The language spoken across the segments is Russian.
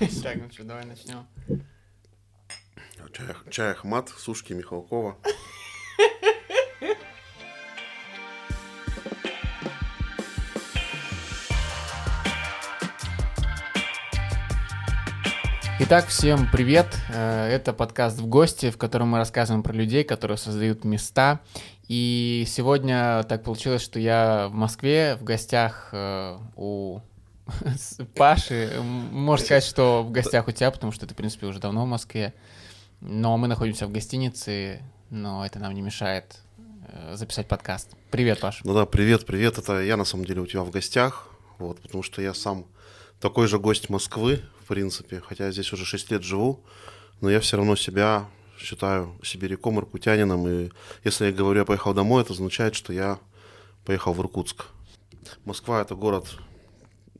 Так, ну что, давай начнем. Чай, чай Ахмат, сушки Михалкова. Итак, всем привет. Э, Это подкаст «В гости», в котором мы рассказываем про людей, которые создают места. И сегодня так получилось, что я в Москве в гостях э, у Паши. М, Можно сказать, что в гостях у тебя, потому что ты, в принципе, уже давно в Москве. Но мы находимся в гостинице, но это нам не мешает э, записать подкаст. Привет, Паш. Ну да, привет, привет. Это я на самом деле у тебя в гостях. Вот, потому что я сам такой же гость Москвы, в принципе, хотя я здесь уже 6 лет живу, но я все равно себя считаю сибиряком, иркутянином, и если я говорю, я поехал домой, это означает, что я поехал в Иркутск. Москва — это город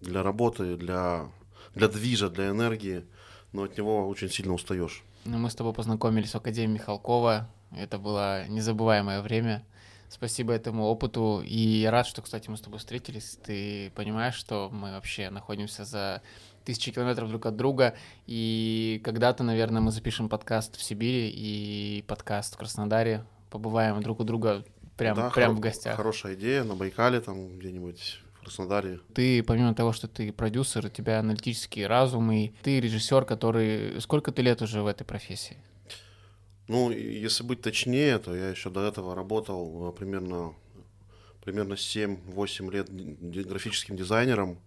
для работы, для, для движа, для энергии, но от него очень сильно устаешь. Ну, Мы с тобой познакомились в Академии Михалкова. Это было незабываемое время. Спасибо этому опыту. И я рад, что, кстати, мы с тобой встретились. Ты понимаешь, что мы вообще находимся за тысячи километров друг от друга. И когда-то, наверное, мы запишем подкаст в Сибири и подкаст в Краснодаре. Побываем друг у друга прям, Да, прям хоро- в гостях. Хорошая идея, на Байкале там где-нибудь, в Краснодаре. Ты, помимо того, что ты продюсер, у тебя аналитический разум, и ты режиссер, который... Сколько ты лет уже в этой профессии? Ну, если быть точнее, то я еще до этого работал э, примерно, примерно 7-8 лет графическим дизайнером.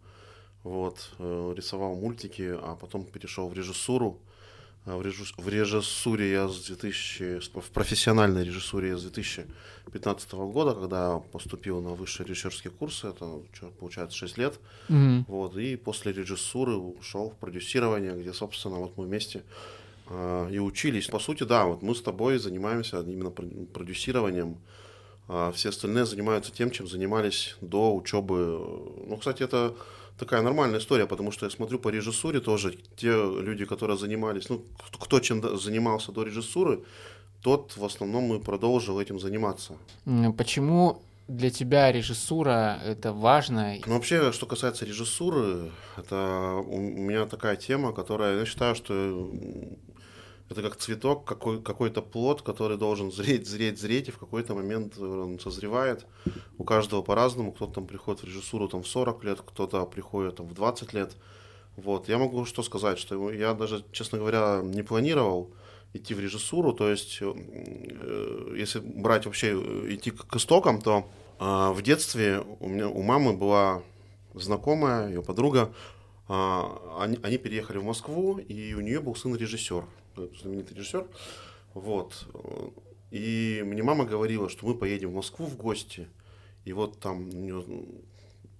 Вот, э, рисовал мультики, а потом перешел в режиссуру. А В, режисс- в режиссуре я с 2000, с- в профессиональной режиссуре я с 2015 года, когда поступил на высшие режиссерские курсы, это чё, получается 6 лет. Мгм. Вот, и после режиссуры ушел в продюсирование, где, собственно, вот мы вместе а, и учились. По сути, да, вот мы с тобой занимаемся именно про- продюсированием. А все остальные занимаются тем, чем занимались до учебы. Ну, кстати, это такая нормальная история, потому что я смотрю по режиссуре тоже, те люди, которые занимались, ну, кто- чем занимался до режиссуры, тот в основном и продолжил этим заниматься. Почему для тебя режиссура это важно? Ну, вообще, что касается режиссуры, это у меня такая тема, которая, я считаю, что это как цветок, какой, какой-то плод, который должен зреть, зреть, зреть, и в какой-то момент он созревает. У каждого по-разному. Кто-то там приходит в режиссуру там, в 40 лет, кто-то приходит там, в 20 лет. Вот. Я могу что сказать, что я даже, честно говоря, не планировал идти в режиссуру. То есть, э, если брать вообще, э, идти к истокам, то а, в детстве у меня у мамы была знакомая, ее подруга. а, Они, они переехали в Москву, и у нее был сын режиссер, знаменитый режиссер. Вот. И мне мама говорила, что мы поедем в Москву в гости, и вот там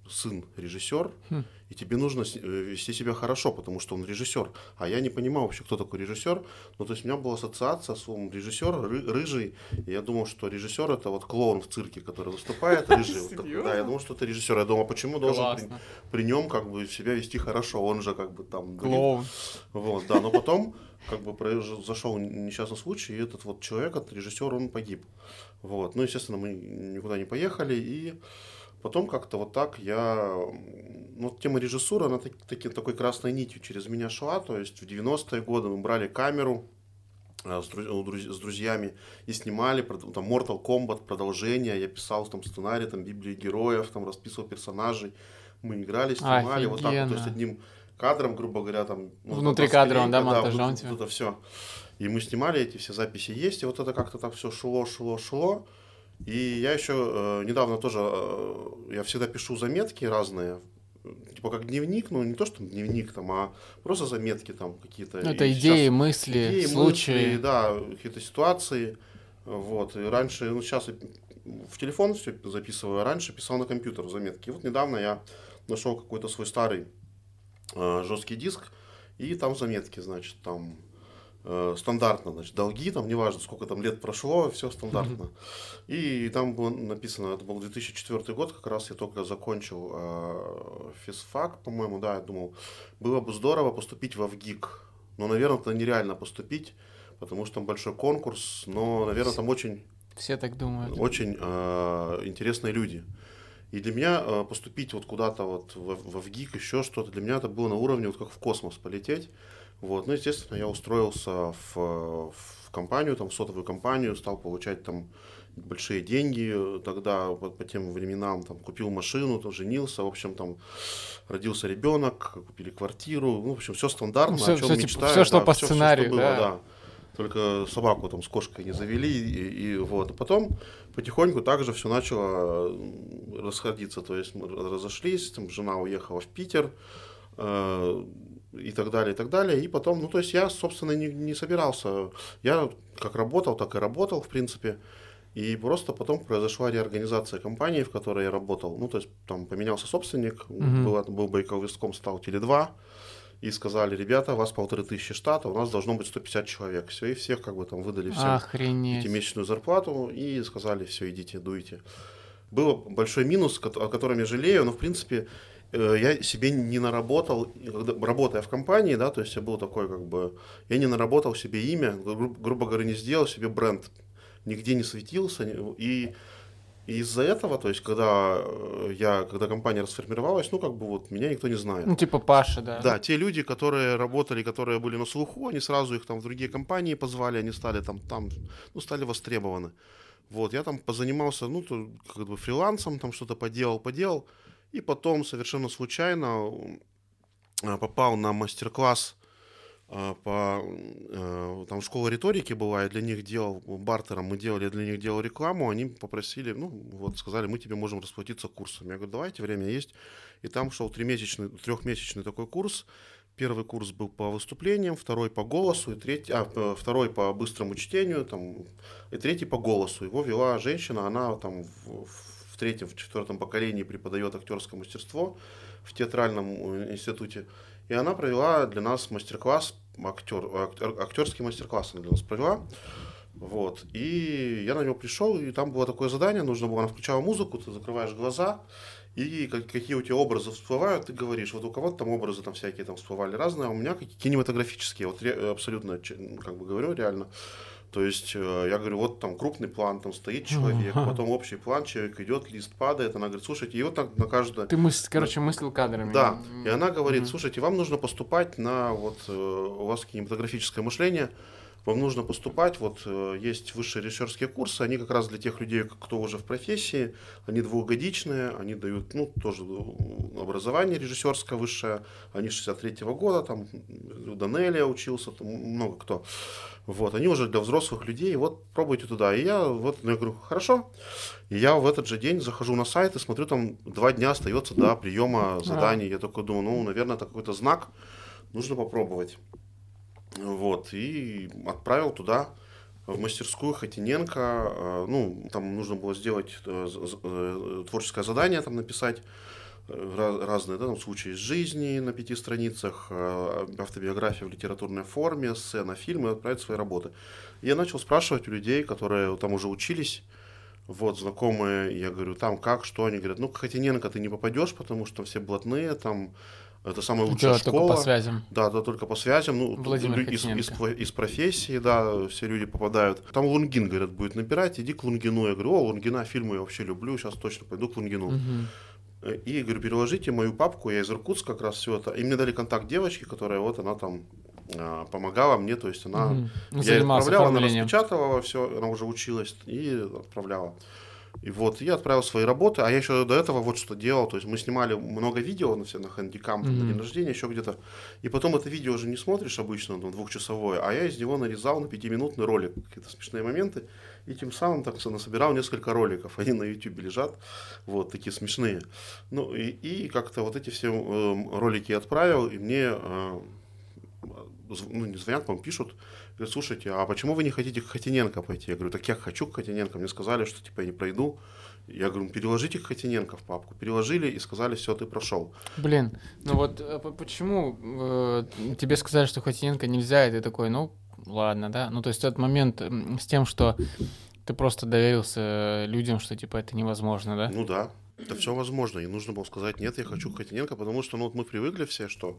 сын режиссер, Хм. и тебе нужно э, вести себя хорошо, потому что он режиссер. А я не понимал вообще, кто такой режиссер. Ну, то есть у меня была ассоциация с словом режиссер, ры- рыжий. И я думал, что режиссер это вот клоун в цирке, который выступает, рыжий. Вот Да, я думал, что это режиссер. Я думал, почему должен при, нем как бы себя вести хорошо? Он же как бы там... Клоун. Вот, да, но потом как бы произошел несчастный случай, и этот вот человек, этот режиссер, он погиб. Вот, ну, естественно, мы никуда не поехали, и потом как-то вот так я... Ну, вот тема режиссуры, она так- таки- такой красной нитью через меня шла, то есть в 90-е годы мы брали камеру, а, с, друз- с друзьями и снимали там Mortal Kombat продолжение, я писал там сценарий, там Библии героев, там расписывал персонажей, мы играли, снимали вот так вот, то есть Офигенно. одним кадром, грубо говоря, там ну, Внутри вот кадра он, да, монтажом вот, тебя? вот это все. И мы снимали эти все записи есть, и вот это как-то так все шло, шло, шло. И я еще э, недавно тоже, э, я всегда пишу заметки разные, типа как дневник, ну не то, что дневник там, а просто заметки там какие-то. Ну, Это И идеи, сейчас- мысли, идеи, случаи. мысли, да, какие-то ситуации. Вот. И раньше, ну сейчас я в телефон все записываю, а раньше писал на компьютер заметки. И вот недавно я нашел какой-то свой старый э, жесткий диск, и там заметки, значит, там э, стандартно, значит, долги, там неважно, сколько там лет прошло, все стандартно. И там было написано, это был 2004 год, как раз я только закончил э, физфак, по-моему, да, я думал, было бы здорово поступить в ВГИК, но, наверное, это нереально поступить, потому что там большой конкурс, но, наверное, там очень Все так думают. очень э, интересные люди. И для меня э, поступить вот куда-то вот в, в, в ГИК, еще что-то, для меня это было на уровне вот как в космос полететь. Вот, ну, естественно, я устроился в, в компанию, там, в сотовую компанию, стал получать там большие деньги тогда, по, по тем временам, там, купил машину, там, женился, в общем, там, родился ребенок, купили квартиру, ну, в общем, все стандартно, все, о чем все, мечтаю. Все, что да, по все, сценарию, все, что было, да. да. Только собаку там с кошкой не завели, и, и вот. А потом потихоньку также все начало расходиться, то есть мы разошлись, там, жена уехала в Питер, э, и так далее, и так далее. И потом, ну, то есть я, собственно, не, не собирался. Я как работал, так и работал, в принципе. И просто потом произошла реорганизация компании, в которой я работал. Ну, то есть там поменялся собственник, Мгм. был, был Байковистком, стал Теле2. И сказали, ребята, у вас полторы тысячи штата, у нас должно быть 150 человек. Все, и всех как бы там выдали всем Охренеть. месячную зарплату и сказали, все, идите, дуйте. Был большой минус, о котором я жалею, но, в принципе, я себе не наработал, работая в компании, да, то есть я был такой, как бы, я не наработал себе имя, гру- грубо говоря, не сделал себе бренд, нигде не светился, и и из-за этого, то есть, когда э, я, когда компания расформировалась, ну, как бы вот меня никто не знает. Ну, типа Паша, да. Да, те люди, которые работали, которые были на слуху, они сразу их там в другие компании позвали, они стали там, там ну, стали востребованы. Вот, я там позанимался, ну, то, как бы фрилансом, там что-то поделал, поделал, и потом совершенно случайно э, попал на мастер-класс э, по э, там школа риторики была, я для них делал бартером, мы делали, для них делал рекламу, они попросили, ну вот сказали, мы тебе можем расплатиться курсом. Я говорю, давайте, время есть. И там шел тримесячный, трехмесячный такой курс. Первый курс был по выступлениям, второй по голосу, и третий, а, второй по быстрому чтению, там, и третий по голосу. Его вела женщина, она там в, в третьем, в четвертом поколении преподает актерское мастерство в театральном э, институте. И она провела для нас мастер-класс, актер, актер- актерский мастер-класс она для нас провела. Вот. И я на него пришел, и там было такое задание, нужно было, она включала музыку, ты закрываешь глаза, и как- какие у тебя образы всплывают, ты говоришь, вот у кого-то там образы там всякие там всплывали разные, а у меня какие- кинематографические, вот ре- абсолютно, ч- как бы говорю, реально. То есть э, я говорю, вот там крупный план, там стоит человек, Ага. потом общий план, человек идет, лист падает, она говорит, слушайте, и вот так на каждое... Ты, мыс... короче, мыслил кадрами. Да, и она говорит, мгм. слушайте, вам нужно поступать на, вот, э, у вас кинематографическое мышление, вам нужно поступать, вот, э, есть высшие режиссерские курсы, они как раз для тех людей, кто уже в профессии, они двухгодичные, они дают, ну, тоже э, образование режиссерское высшее, они 63-го года, там, Данелия учился, там много кто. Вот, они уже для взрослых людей, вот, пробуйте туда. И я вот, ну, я говорю, хорошо. И я в этот же день захожу на сайт и смотрю, там два дня остается до приема заданий. Я такой думаю, ну, наверное, это какой-то знак, нужно попробовать. Вот, и отправил туда, в мастерскую Хотиненко. Э, Ну, там нужно было сделать э, э, творческое задание, там написать э, разные да, там, случаи из жизни на пяти страницах, э, автобиография в литературной форме, сцена, фильмы, отправить свои работы. Я начал спрашивать у людей, которые там уже учились, вот, знакомые, я говорю, там как, что, они говорят, ну, к Хотиненко ты не попадешь, потому что все блатные, там это самая лучшая Чё, школа. только по связям. Да, да, только по связям. Ну, Владимир лю- из, из, из профессии, да, все люди попадают. Там Лунгин, говорят, будет набирать, иди к Лунгину. Я говорю, о, Лунгина, фильмы я вообще люблю, сейчас точно пойду к Лунгину. Э, И говорю, переложите мою папку, я из Иркутска как раз все это. И мне дали контакт девочки, которая вот она там а, помогала мне, то есть она... Ну, Я ей занимался отправлял, она распечатывала все, она уже училась и отправляла. И вот, я отправил свои работы, а я еще до этого вот что делал, то есть мы снимали много видео на все на хэндикам, там, на день рождения, еще где-то, и потом это видео уже не смотришь обычно, там, двухчасовое, а я из него нарезал на пятиминутный ролик, какие-то смешные моменты, и тем самым так насобирал несколько роликов, они на YouTube лежат, вот, такие смешные. Ну, и, и как-то вот эти все эм, ролики отправил, и мне, э, ну, не звонят, по пишут, Говорят, слушайте, а почему вы не хотите к Хотиненко пойти? Я говорю, так я хочу к Хотиненко. Мне сказали, что типа я не пройду. Я говорю, «Ну, переложите к Хотиненко в папку. Переложили и сказали, все, ты прошел. Блин, ну вот э, почему э, тебе сказали, что Хотиненко нельзя, и ты такой, ну, ладно, да? Ну, то есть тот момент с тем, что ты просто доверился людям, что, типа, это невозможно, да? Ну да, это все возможно. И нужно было сказать, нет, я хочу Хотиненко, потому что ну, вот мы привыкли все, что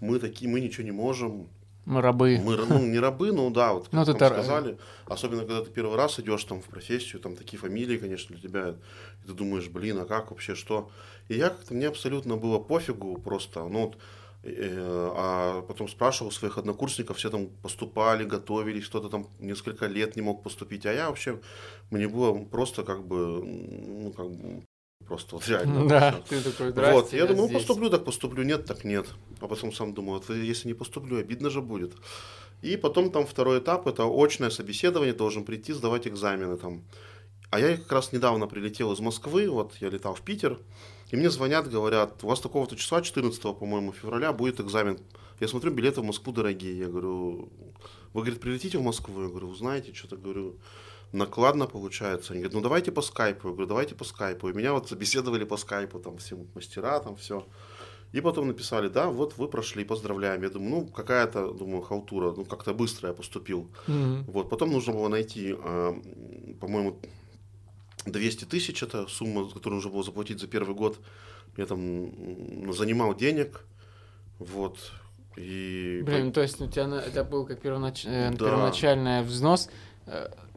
мы такие, мы ничего не можем, Мы рабы. Мы, ну, не рабы, ну да, вот Ну, как ты там сказали. Особенно, когда ты первый раз идешь там в профессию, там такие фамилии, конечно, для тебя. И ты думаешь, блин, а как вообще, что? И я как-то, мне абсолютно было пофигу просто. Ну, вот, э, а потом спрашивал своих однокурсников, все там поступали, готовились, кто-то там несколько лет не мог поступить. А я вообще, мне было просто как бы, ну, как бы, просто вот реально. Да, ты такой, Вот, здрасте, я думаю, ну, здесь». поступлю, так поступлю, нет, так нет. А потом сам думаю, вот если не поступлю, обидно же будет. И потом там второй этап, это очное собеседование, должен прийти, сдавать экзамены там. А я как раз недавно прилетел из Москвы, вот я летал в Питер, и мне звонят, говорят, у вас такого-то числа, 14, по-моему, февраля, будет экзамен. Я смотрю, билеты в Москву дорогие. Я говорю, вы, говорит, прилетите в Москву? Я говорю, знаете, что-то, говорю, накладно получается. Они говорят, ну давайте по скайпу. Я говорю, давайте по скайпу. И меня вот собеседовали по скайпу, там все мастера, там все. И потом написали, да, вот вы прошли, поздравляем. Я думаю, ну, какая-то, думаю, халтура, ну, как-то быстро я поступил. Мгм. Вот, потом нужно было найти, а, по-моему, 200 тысяч, это сумма, которую нужно было заплатить за первый год. Я там занимал денег, вот, и... Блин, ну, то есть у тебя это был как первонач- э, Да. первоначальный взнос.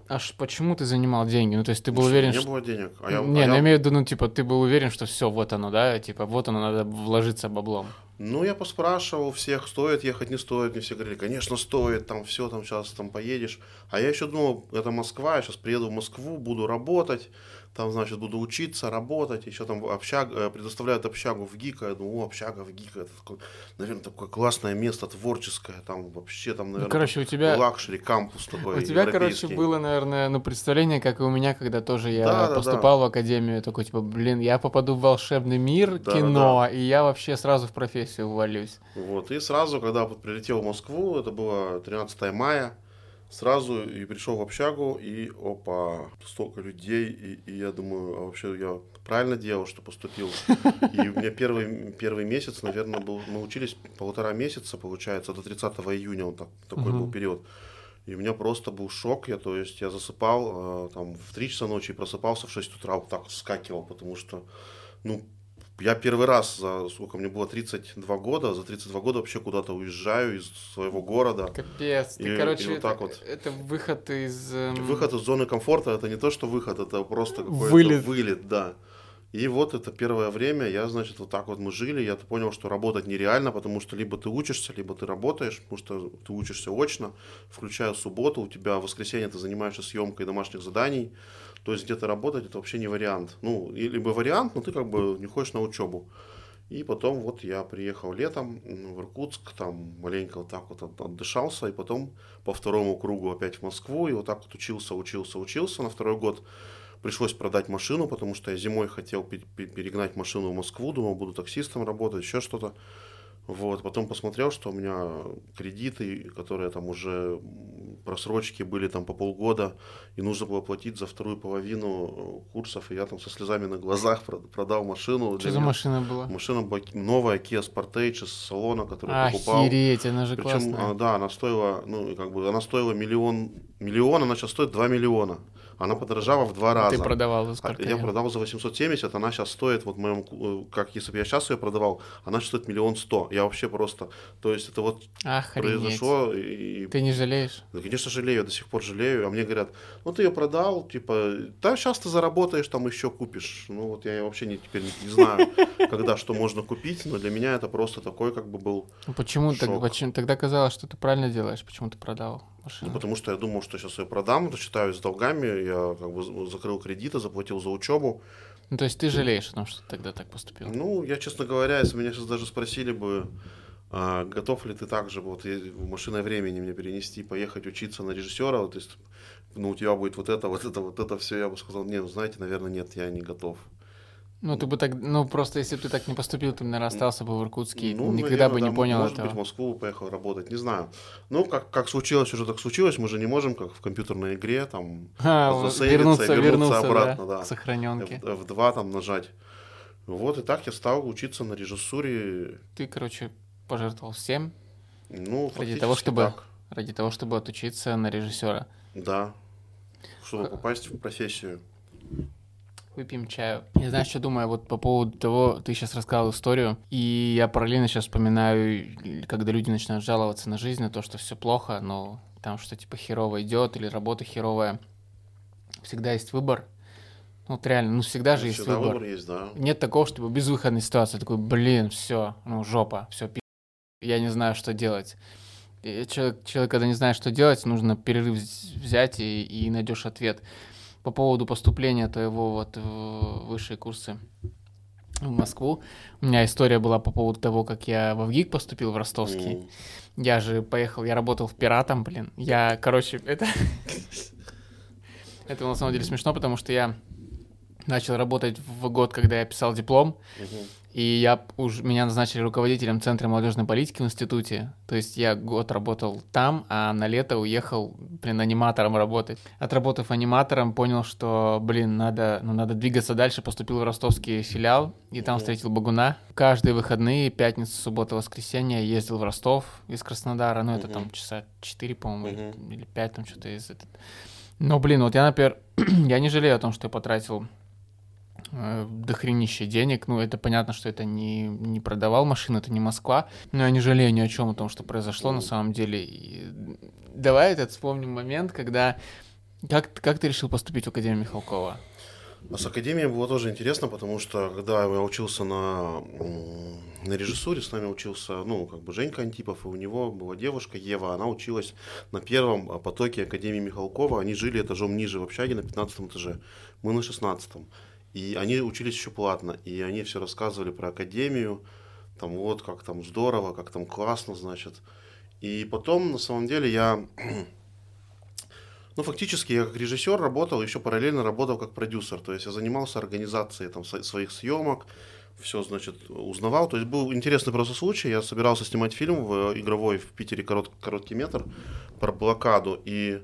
Аж почему ты занимал деньги? Ну, то есть ты был Слушай, уверен, не что... было денег. А я, не, а ну, я имею в виду, ну, типа, ты был уверен, что все, вот оно, да? Типа, вот оно, надо вложиться баблом. Ну, я поспрашивал всех, стоит ехать, не стоит. Мне все говорили, конечно, стоит, там все, там сейчас там поедешь. А я еще думал, это Москва, я сейчас приеду в Москву, буду работать, там, значит, буду учиться, работать, еще там общаг, э, предоставляют общагу ВГИКа, я думаю, о, общага ВГИКа, это, такое, наверное, такое классное место, творческое, там вообще, там, наверное, Ну, короче, у тебя... luxury, кампус такой У тебя, короче, было, наверное, ну, представление, как и у меня, когда тоже я Да, да, поступал в академию, такой, типа, блин, я попаду в волшебный мир Да, кино, и я вообще сразу в профессию вольюсь. Вот, и сразу, когда вот прилетел в Москву, это было 13 мая, сразу и пришел в общагу, и опа, столько людей, и, и я думаю, а вообще я правильно делал, что поступил. И у меня первый, первый месяц, наверное, был, мы учились полтора месяца, получается, до 30 июня, вот так, такой Мгм. был период. И у меня просто был шок, я, то есть я засыпал э, там в 3 часа ночи и просыпался в 6 утра, вот так вот скакивал, потому что, ну, я первый раз за, сколько мне было, 32 года, за 32 года вообще куда-то уезжаю из своего города. Капец, ты, И- и короче, вот это, так вот. это выход из... эм, Выход из зоны комфорта это не то, что выход, это просто какой-то Вылет. вылет, да. И вот это первое время, я, значит, вот так вот мы жили, я понял, что работать нереально, потому что либо ты учишься, либо ты работаешь, потому что ты учишься очно, включая субботу, у тебя в воскресенье ты занимаешься съемкой домашних заданий, то есть где-то работать это вообще не вариант. Ну, либо вариант, но ты как бы не ходишь на учебу. И потом вот я приехал летом в Иркутск, там маленько вот так вот от- отдышался, и потом по второму кругу опять в Москву, и вот так вот учился, учился, учился. На второй год пришлось продать машину, потому что я зимой хотел пе- пе- перегнать машину в Москву, думал, буду таксистом работать, еще что-то. Вот, потом посмотрел, что у меня кредиты, которые там уже просрочки были там по полгода, и нужно было платить за вторую половину э, курсов, и я там со слезами на глазах прод- продал машину. Что за меня- машина была? Машина была новая Kia Sportage из салона, который я покупал. Охереть, она же Причем, классная. а, да, она стоила, ну, как бы, она стоила миллион, миллион, она сейчас стоит 2 миллиона. Она подорожала в два раза. Ты продавал за А сколько? Я продавал за 870, она сейчас стоит, вот моем, э, как если бы я сейчас ее продавал, она сейчас стоит миллион сто. Я вообще просто, то есть это вот Охренеть. произошло, и, Ты не жалеешь? да, конечно, жалею, я до сих пор жалею. А мне говорят, ну ты ее продал, типа, да, сейчас ты заработаешь, там еще купишь. Ну вот я вообще не, теперь не, не знаю, когда что можно купить, но для меня это просто такой как бы был, Ну, Почему, так- Шок. почему тогда казалось, что ты правильно делаешь? Почему ты продал ну машину? потому что я думал, что сейчас ее продам, рассчитаюсь с долгами, я как бы закрыл кредиты, заплатил за учебу. Ну, то есть ты жалеешь о том, что ты тогда так поступил? Ну, я, честно говоря, если меня сейчас даже спросили бы, а, готов ли ты также вот в машиной времени мне перенести, поехать учиться на режиссера, вот, то есть, ну, у тебя будет вот это, вот это, вот это все, я бы сказал, не, ну, знаете, наверное, нет, я не готов. Ну, ты бы так, ну, просто если бы ты так не поступил, ты, наверное, остался бы в Иркутске Ну, никогда наверное, бы не да, понял может этого. быть, в Москву поехал работать, не знаю. Ну, как, как случилось, уже так случилось, мы же не можем, как в компьютерной игре, там, А, вернуться, и вернуться вернуться, обратно, да, да. к сохраненке. F- F2 там нажать. Вот, и так я стал учиться на режиссуре, Ты, короче, пожертвовал всем ну, ради того, чтобы так. ради того, чтобы отучиться на режиссера. Да, чтобы попасть в профессию. Выпьем чаю. Я знаешь, что думаю вот по поводу того, ты сейчас рассказал историю, и я параллельно сейчас вспоминаю, когда люди начинают жаловаться на жизнь, на то, что все плохо, но там что типа херово идет или работа херовая. Всегда есть выбор. Ну, вот реально, ну всегда же есть Всегда выбор. выбор есть, да. Нет такого, чтобы безвыходной ситуации. Такой, блин, все, ну жопа, все, пи***, я не знаю, что делать. И человек, человек, когда не знает, что делать, нужно перерыв вз- взять и, и найдешь ответ. По поводу поступления твоего вот в высшие курсы в Москву. У меня история была по поводу того, как я в ВГИК поступил в ростовский. М. Я же поехал, я работал в пиратом, блин. Я, короче, это... Это на самом деле смешно, потому что я начал работать в год, когда я писал диплом, и я уж меня назначили руководителем Центра молодежной политики в институте. То есть я год работал там, а на лето уехал, блин, аниматором работать. Отработав аниматором, понял, что, блин, надо, ну, надо двигаться дальше. Поступил в ростовский филиал, и там встретил Багуна. Каждые выходные, пятница, суббота, воскресенье, ездил в Ростов из Краснодара. Ну, это там часа 4, по-моему, или- Мгм. или 5, там что-то из этого. Но, блин, вот я, например, я не жалею о том, что я потратил дохренище денег. Ну, это понятно, что это не, не продавал машину, это не Москва. Но я не жалею ни о чем о том, что произошло на самом деле. И давай этот вспомним момент, когда... Как, как ты решил поступить в Академию Михалкова? А с академией было тоже интересно, потому что когда я учился на, на режиссуре, с нами учился, ну, как бы Женька Антипов, и у него была девушка Ева, она училась на первом а, потоке Академии Михалкова, они жили этажом ниже в общаге на 15 этаже, мы на 16 и они учились еще платно, и они все рассказывали про Академию, там вот, как там здорово, как там классно, значит. И потом, на самом деле, я ну, фактически я как режиссер работал, еще параллельно работал как продюсер. То есть я занимался организацией там, своих съемок, все, значит, узнавал. То есть был интересный просто случай. Я собирался снимать фильм в игровой в Питере корот- короткий метр про блокаду. И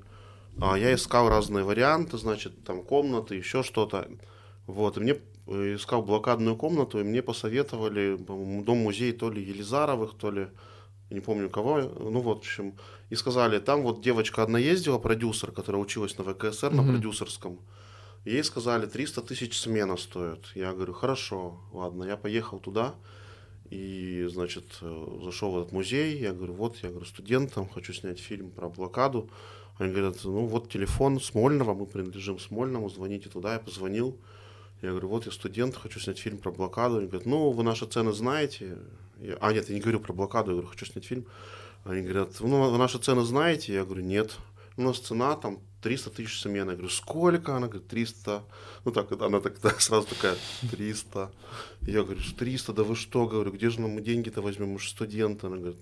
а, я искал разные варианты, значит, там комнаты, еще что-то. Вот, и мне э, искал блокадную комнату, и мне посоветовали дом-музей то ли Елизаровых, то ли не помню кого, ну вот, в общем, и сказали, там вот девочка одна ездила, продюсер, которая училась на ВКСР, на Мгм. продюсерском, ей сказали, 300 тысяч смена стоит. Я говорю, хорошо, ладно, я поехал туда, и, значит, э, зашел в этот музей, я говорю, вот, я говорю, студент, там, хочу снять фильм про блокаду. Они говорят, ну вот телефон Смольного, мы принадлежим Смольному, звоните туда, я позвонил. Я говорю, вот я студент, хочу снять фильм про блокаду. Они говорят, ну, вы наши цены знаете. Я- а, нет, я не говорю про блокаду, я говорю, хочу снять фильм. Они говорят, ну, вы наши цены знаете? Я говорю, нет. У нас цена там 300 тысяч смен. Я говорю, сколько? Она говорит, 300. Ну, так, она так, так сразу такая, 300. Я говорю, 300, да вы что? Говорю, где же нам деньги-то возьмем? Мы же студенты. Она говорит,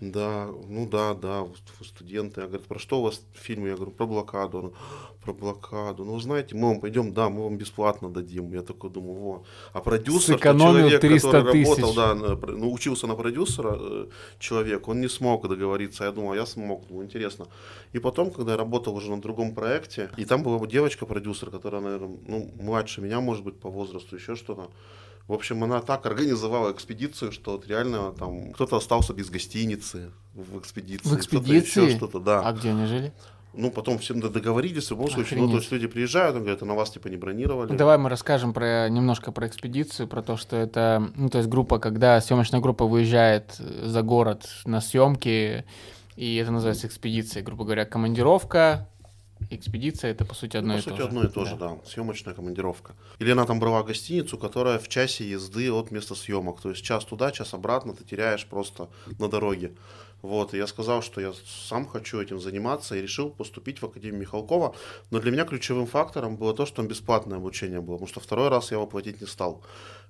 да, ну да, да, студенты. Я говорю, про что у вас фильм? Я говорю, про блокаду. Она, про блокаду. Ну, знаете, мы вам пойдем, да, мы вам бесплатно дадим. Я такой думаю, во. А продюсер, Сэкономил человек, 300 который тысяч. работал, да, ну, учился на продюсера, э, человек, он не смог договориться. Я думал, а я смог, думаю, интересно. И потом, когда я работал уже на другом проекте, и там была девочка-продюсер, которая, наверное, ну, младше меня, может быть, по возрасту, еще что-то. В общем, она так организовала экспедицию, что вот реально там кто-то остался без гостиницы в экспедиции. В кто-то экспедиции? еще что-то, да. А где они жили? Ну, потом всем договорились, в любом случае. Ну, то есть люди приезжают, он говорит, а на вас типа не бронировали. Ну, Давай мы расскажем про немножко про экспедицию, про то, что это, ну, то есть группа, когда съемочная группа выезжает за город на съемки, и это называется экспедицией, грубо говоря, командировка, экспедиция это по сути одно Ну, и по сути, то же. одно и то же, да. Съемочная командировка. Или она там брала гостиницу, которая в часе езды от места съемок. То есть час туда, час обратно ты теряешь просто на дороге. Вот, и я сказал, что я сам хочу этим заниматься и решил поступить в Академию Михалкова. Но для меня ключевым фактором было то, что там бесплатное обучение было, потому что второй раз я его платить не стал.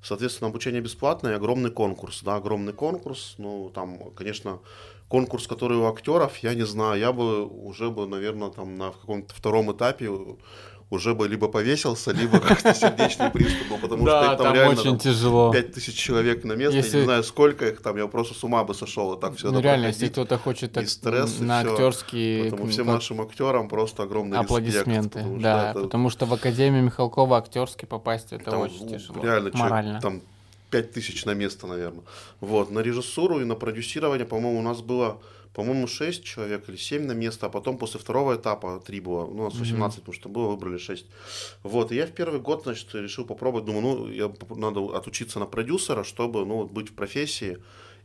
Соответственно, обучение бесплатное и огромный конкурс. Да, огромный конкурс. Ну, там, конечно, конкурс, который у актеров, я не знаю, я бы уже бы, наверное, там на каком-то втором этапе уже бы либо повесился, либо как-то сердечный приступ был, потому что Да, там, там реально очень там, тяжело. 5000 человек на место, я Если- не знаю, сколько их там, я просто с ума бы сошел, и так все ну реально, если кто-то хочет так, и стресс, и на актерские Поэтому всем нашим актерам просто огромный аплодисменты, респект. потому что да, это потому что в Академию Михалкова актерский попасть это там, очень ну, тяжело, Реально, человек морально. там 5 тысяч на место, наверное. Вот, на режиссуру и на продюсирование, по-моему, у нас было, по-моему, 6 человек или 7 на место, а потом после второго этапа 3 было, ну, у нас 18, mm-hmm. потому что было, выбрали 6. Вот, и я в первый год, значит, решил попробовать, думаю, ну, я, надо отучиться на продюсера, чтобы, ну, быть в профессии,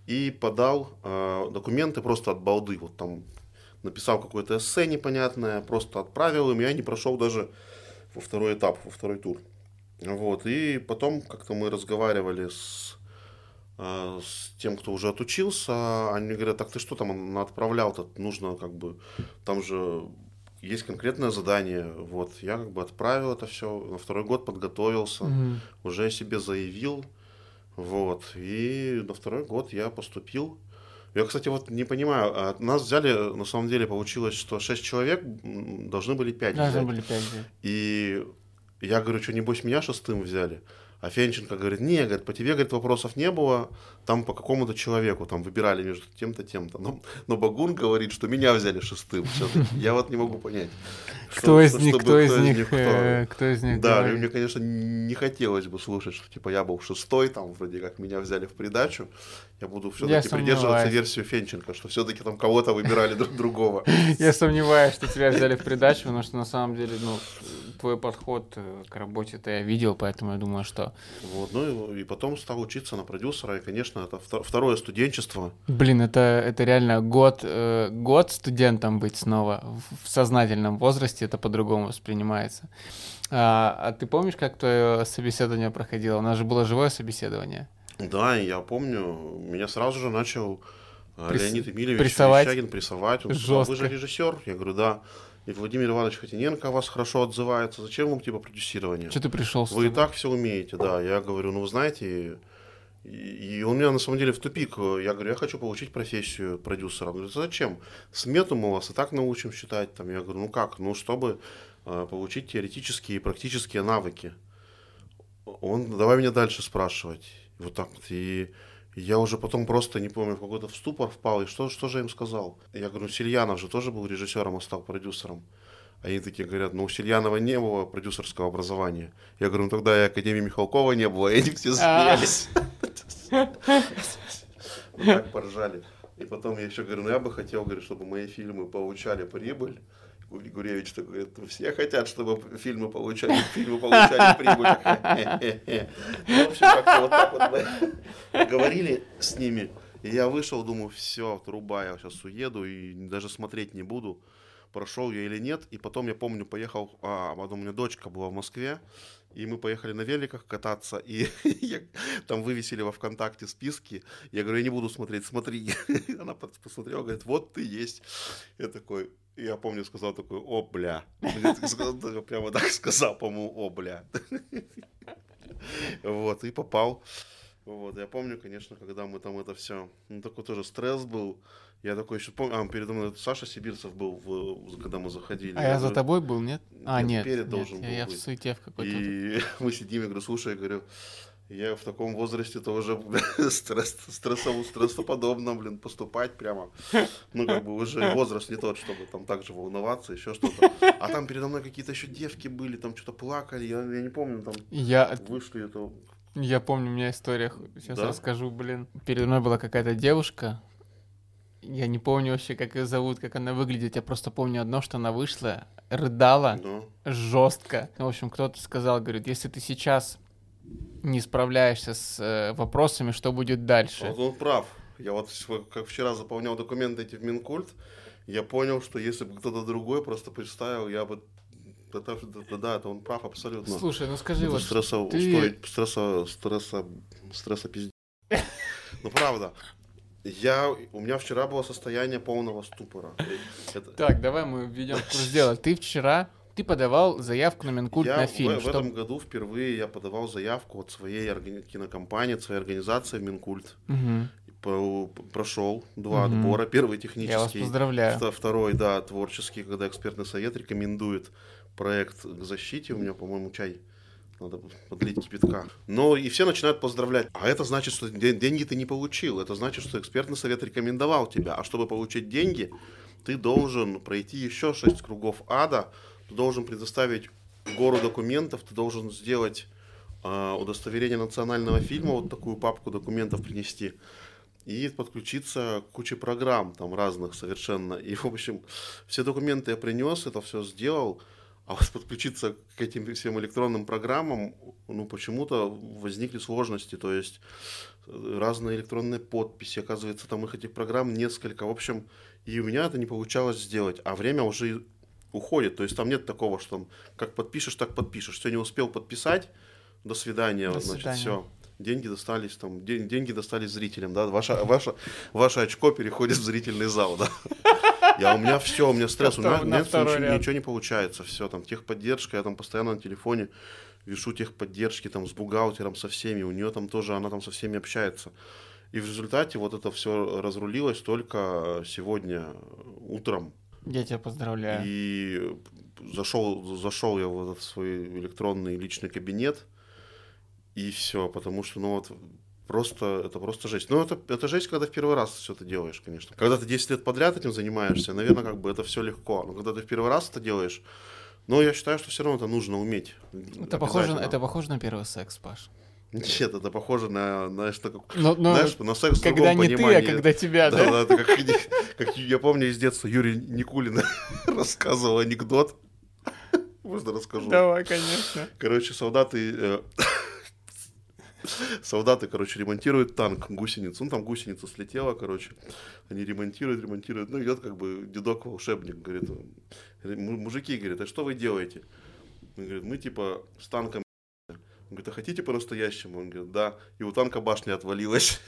и подал э, документы просто от балды, вот там написал какое-то эссе непонятное, просто отправил им, я не прошел даже во второй этап, во второй тур. Вот, и потом как-то мы разговаривали с, э, с тем, кто уже отучился, они говорят, так ты что там отправлял-то, нужно как бы, там же есть конкретное задание, вот, я как бы отправил это все, на второй год подготовился, mm уже себе заявил, вот, и на второй год я поступил, я, кстати, вот не понимаю, а нас взяли, на самом деле получилось, что 6 человек должны были 5 Должны взять. были 5 взять. И я говорю, что небось меня шестым взяли. А Фенченко говорит, не, говорит, по тебе, говорит, вопросов не было, там по какому-то человеку, там выбирали между тем-то, тем-то. Но, но Багун говорит, что меня взяли шестым. Я вот не могу понять. Кто из них, кто из них, кто из них Да, мне, конечно, не хотелось бы слушать, что типа я был шестой, там вроде как меня взяли в придачу. Я буду все-таки придерживаться версию Фенченко, что все-таки там кого-то выбирали друг другого. Я сомневаюсь, что тебя взяли в придачу, потому что на самом деле, ну, твой подход э, к работе-то я видел, поэтому я думаю, что... Вот, ну и, и потом стал учиться на продюсера, и, конечно, это второе студенчество. Блин, это, это реально год, э, год студентом быть снова в сознательном возрасте, это по-другому воспринимается. А, а ты помнишь, как твое собеседование проходило? У нас же было живое собеседование. Да, я помню, меня сразу же начал э, Прис... Леонид Эмильевич прессовать. Верещагин прессовать. Он сказал, вы же режиссер? Я говорю, да. И Владимир Иванович Хотиненко о вас хорошо отзывается. Зачем вам типа продюсирование? Что ты пришел? Вы и так все умеете, да. Я говорю, ну вы знаете, и, он меня на самом деле в тупик. Я говорю, я хочу получить профессию продюсера. Он говорит, зачем? Смету мы вас и так научим считать. Там. Я говорю, ну как? Ну, чтобы э, получить теоретические и практические навыки. Он, давай меня дальше спрашивать. Вот так вот. И я уже потом просто, не помню, в какой-то в ступор впал, и что, что же я им сказал? Я говорю, Сильянов же тоже был режиссером, а стал продюсером. Они такие говорят, ну у Сильянова не было продюсерского образования. Я говорю, ну тогда и Академии Михалкова не было, и они все смеялись. Так поржали. И потом я еще говорю, ну я бы хотел, говорю, чтобы мои фильмы получали прибыль. Гуревич такой говорит, все хотят, чтобы фильмы получали, фильмы получали прибыль. Ну, в общем, как-то вот так вот мы говорили с ними. И я вышел, думаю, все, труба, я сейчас уеду и даже смотреть не буду прошел я или нет. И потом я помню, поехал, а, потом у меня дочка была в Москве, и мы поехали на великах кататься, и там вывесили во ВКонтакте списки. Я говорю, я не буду смотреть, смотри. Она посмотрела, говорит, вот ты есть. Я такой, я помню, сказал такой, о, бля. Прямо так сказал, по-моему, о, бля. Вот, и попал. Вот, я помню, конечно, когда мы там это все, ну, такой тоже стресс был. Я такой еще помню, а, передо мной Саша Сибирцев был, в, когда мы заходили. А я, я за тобой был, нет? А, нет, перед нет, должен я, был я быть. в суете в какой-то. И мы сидим, я говорю, слушай, я говорю, я в таком возрасте тоже стресс, стрессово, стрессоподобно, блин, поступать прямо. Ну, как бы уже возраст не тот, чтобы там так же волноваться, еще что-то. А там передо мной какие-то еще девки были, там что-то плакали, я, я не помню, там я... вышли, это я помню, у меня история, сейчас да? расскажу, блин. Передо мной была какая-то девушка, я не помню вообще, как ее зовут, как она выглядит. Я просто помню одно, что она вышла, рыдала да. жестко. В общем, кто-то сказал, говорит, если ты сейчас не справляешься с э, вопросами, что будет дальше? Вот он прав. Я вот как вчера заполнял документы эти в Минкульт, я понял, что если бы кто-то другой просто представил, я бы это, да, да, это он прав абсолютно. Слушай, ну скажи, это вот стресса, ты... устроить, стресса, стресса, стресса пиздец. Ну правда. Я, у меня вчера было состояние полного ступора. Это... Так, давай мы введем курс дела. Ты вчера ты подавал заявку на Минкульт я на фильм. В, в этом году впервые я подавал заявку от своей органи... кинокомпании, от своей организации Минкульт. Угу. Прошел два угу. отбора. Первый технический. Я вас поздравляю. Второй, да, творческий, когда экспертный совет рекомендует проект к защите. У меня, по-моему, чай надо подлить кипятка. Но и все начинают поздравлять. А это значит, что деньги ты не получил. Это значит, что экспертный совет рекомендовал тебя. А чтобы получить деньги, ты должен пройти еще шесть кругов ада. Ты должен предоставить гору документов. Ты должен сделать а, удостоверение национального фильма, вот такую папку документов принести, и подключиться к куче программ там разных совершенно. И, в общем, все документы я принес, это все сделал, а вот подключиться к этим всем электронным программам, ну, почему-то возникли сложности, то есть э, разные электронные подписи, оказывается, там их этих программ несколько, в общем, и у меня это не получалось сделать, а время уже уходит, то есть там нет такого, что там, как подпишешь, так подпишешь, все не успел подписать, до свидания, До значит, свидания. все. Деньги достались там, ден- деньги достались зрителям, да, ваше, ваше, ваше очко переходит в зрительный зал, да. Я, у меня все, у меня стресс, у меня, второй ничего, ничего не получается, все, там, техподдержка, я там постоянно на телефоне вешу техподдержки, там, с бухгалтером, со всеми, у нее там тоже, она там со всеми общается. И в результате вот это все разрулилось только сегодня утром, Я тебя поздравляю. и зашел, зашел я в этот свой электронный личный кабинет, и все, потому что, ну вот, просто, это просто жесть. Ну, это, это жесть, когда в первый раз все это делаешь, конечно. Когда ты 10 лет подряд этим занимаешься, наверное, как бы это все легко. Но когда ты в первый раз это делаешь, ну, я считаю, что все равно это нужно уметь. Это похоже, это похоже на первый секс, Паш. Нет, это похоже на, знаешь, на, как- Но, но знаешь, на секс в когда другом не ты, а понимании. когда тебя, Да, да? да, это как, как я помню из детства Юрий Никулин рассказывал анекдот. Можно расскажу? Давай, конечно. Короче, солдаты... э, Солдаты, короче, ремонтируют танк, гусеницу. Ну, там гусеница слетела, короче. Они ремонтируют, ремонтируют. Ну, идет как бы дедок-волшебник, говорит, «Му- мужики, говорит, а что вы делаете? Он говорит, мы типа с танком Он говорит, а хотите по-настоящему? Он говорит, да. И у танка башня отвалилась.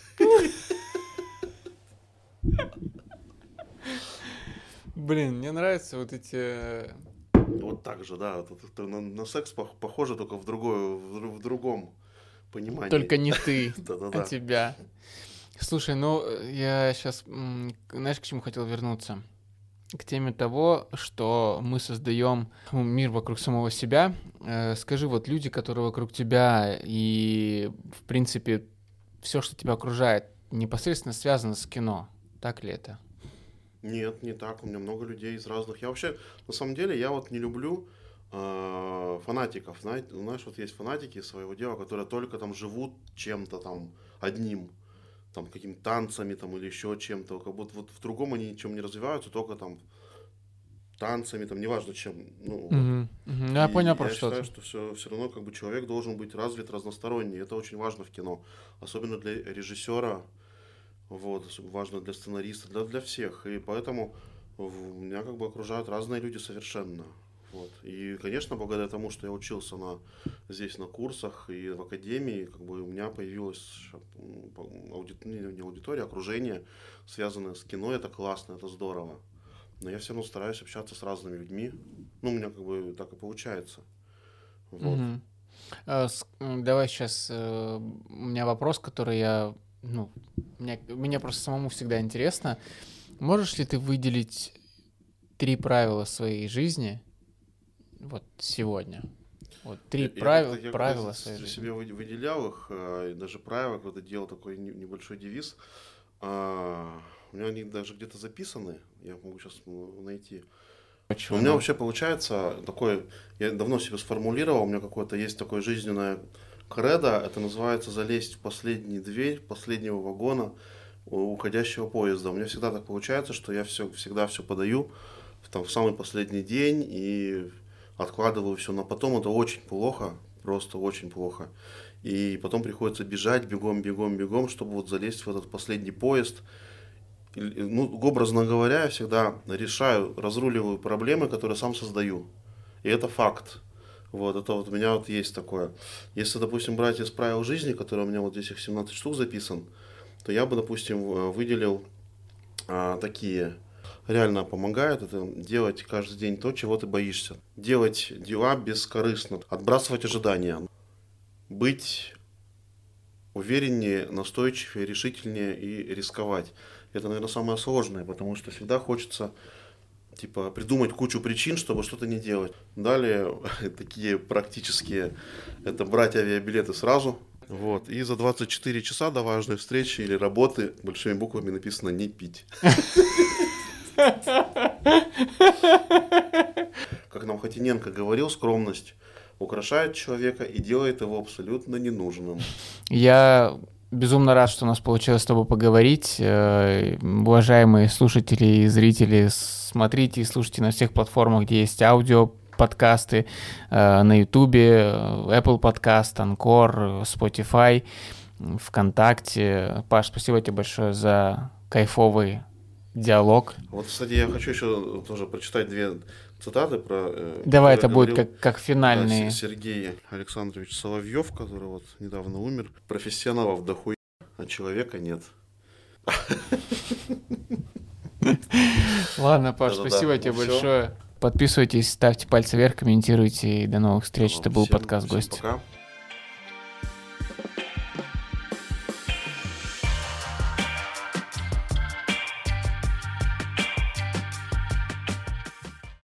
Блин, мне нравятся вот эти... э, Вот так же, да. это на, на секс пох- похоже только в, другое, в, дру- в другом понимании. Только не ты, а тебя. Слушай, ну, э, я сейчас, знаешь, к чему хотел вернуться? К теме того, что мы создаем мир вокруг самого себя. Э, Скажи, вот люди, которые вокруг тебя, и, в принципе, все, что тебя окружает, непосредственно связано с кино. Так ли это? Нет, не так. У меня много людей из разных. Я вообще, на самом деле, я вот не люблю э, фанатиков. Знаете, знаешь, вот есть фанатики своего дела, которые только там живут чем-то там одним, там какими-то танцами там или еще чем-то. Как будто вот в другом они ничем не развиваются, только там танцами, там неважно чем. Ну, вот. Мгм. Ну, я понял, про я что считаю, ты. что все, все равно как бы человек должен быть развит разносторонний. Это очень важно в кино. Особенно для режиссера, вот, важно для сценариста, для, для всех. И поэтому меня как бы окружают разные люди совершенно. Вот. И, конечно, благодаря тому, что я учился на, здесь на курсах и в академии, как бы у меня появилась ща, м, по- ауди- не, аудитория, а окружение, связанное с кино. Это классно, это здорово. Но я все равно стараюсь общаться с разными людьми. Ну, у меня как бы так и получается. Вот. Мгм. А, с- Давай сейчас у меня вопрос, который я, ну, мне, мне просто самому всегда интересно. Можешь ли ты выделить три правила своей жизни вот сегодня? Вот три Я- правила, я правила своей жизни. себе вы- выделял их, а, и даже правила, когда делал такой не- небольшой девиз. А, У меня они даже где-то записаны, я могу сейчас найти. Почему? У меня вообще получается такой, я давно себе сформулировал, у меня какое-то есть такое жизненное кредо, это называется залезть в последнюю дверь последнего вагона уходящего поезда. У меня всегда так получается, что я все, всегда все подаю в, там, в самый последний день и откладываю все на потом. Это очень плохо, просто очень плохо. И потом приходится бежать бегом, бегом, бегом, чтобы вот залезть в этот последний поезд. Ну, образно говоря, я всегда решаю, разруливаю проблемы, которые сам создаю. И это факт. Вот, это вот у меня вот есть такое. Если, допустим, брать из правил жизни, которые у меня вот здесь их 17 штук записан, то я бы, допустим, выделил а, такие. Реально помогает это делать каждый день то, чего ты боишься. Делать дела бескорыстно. Отбрасывать ожидания. Быть увереннее, настойчивее, решительнее и рисковать. Это, наверное, самое сложное, потому что всегда хочется типа придумать кучу причин, чтобы что-то не делать. Далее такие практические, это брать авиабилеты сразу. Вот. И за 24 часа до важной встречи или работы большими буквами написано «не пить». Как нам Хотиненко говорил, скромность украшает человека и делает его абсолютно ненужным. Я безумно рад, что у нас получилось с тобой поговорить. Э, уважаемые слушатели и зрители, смотрите и слушайте на всех платформах, где есть аудио, подкасты, э, на Ютубе, Apple Podcast, Anchor, Spotify, ВКонтакте. Паш, спасибо тебе большое за кайфовый диалог. Вот, кстати, я хочу еще тоже прочитать две цитаты про... Э, Давай, это будет как, как финальные. Сергей Александрович Соловьев, который вот недавно умер. Профессионалов дохуя, а человека нет. Ладно, Паш, спасибо тебе ну большое. Подписывайтесь, ставьте пальцы вверх, комментируйте. И до новых встреч. Это был подкаст «Гость». Пока.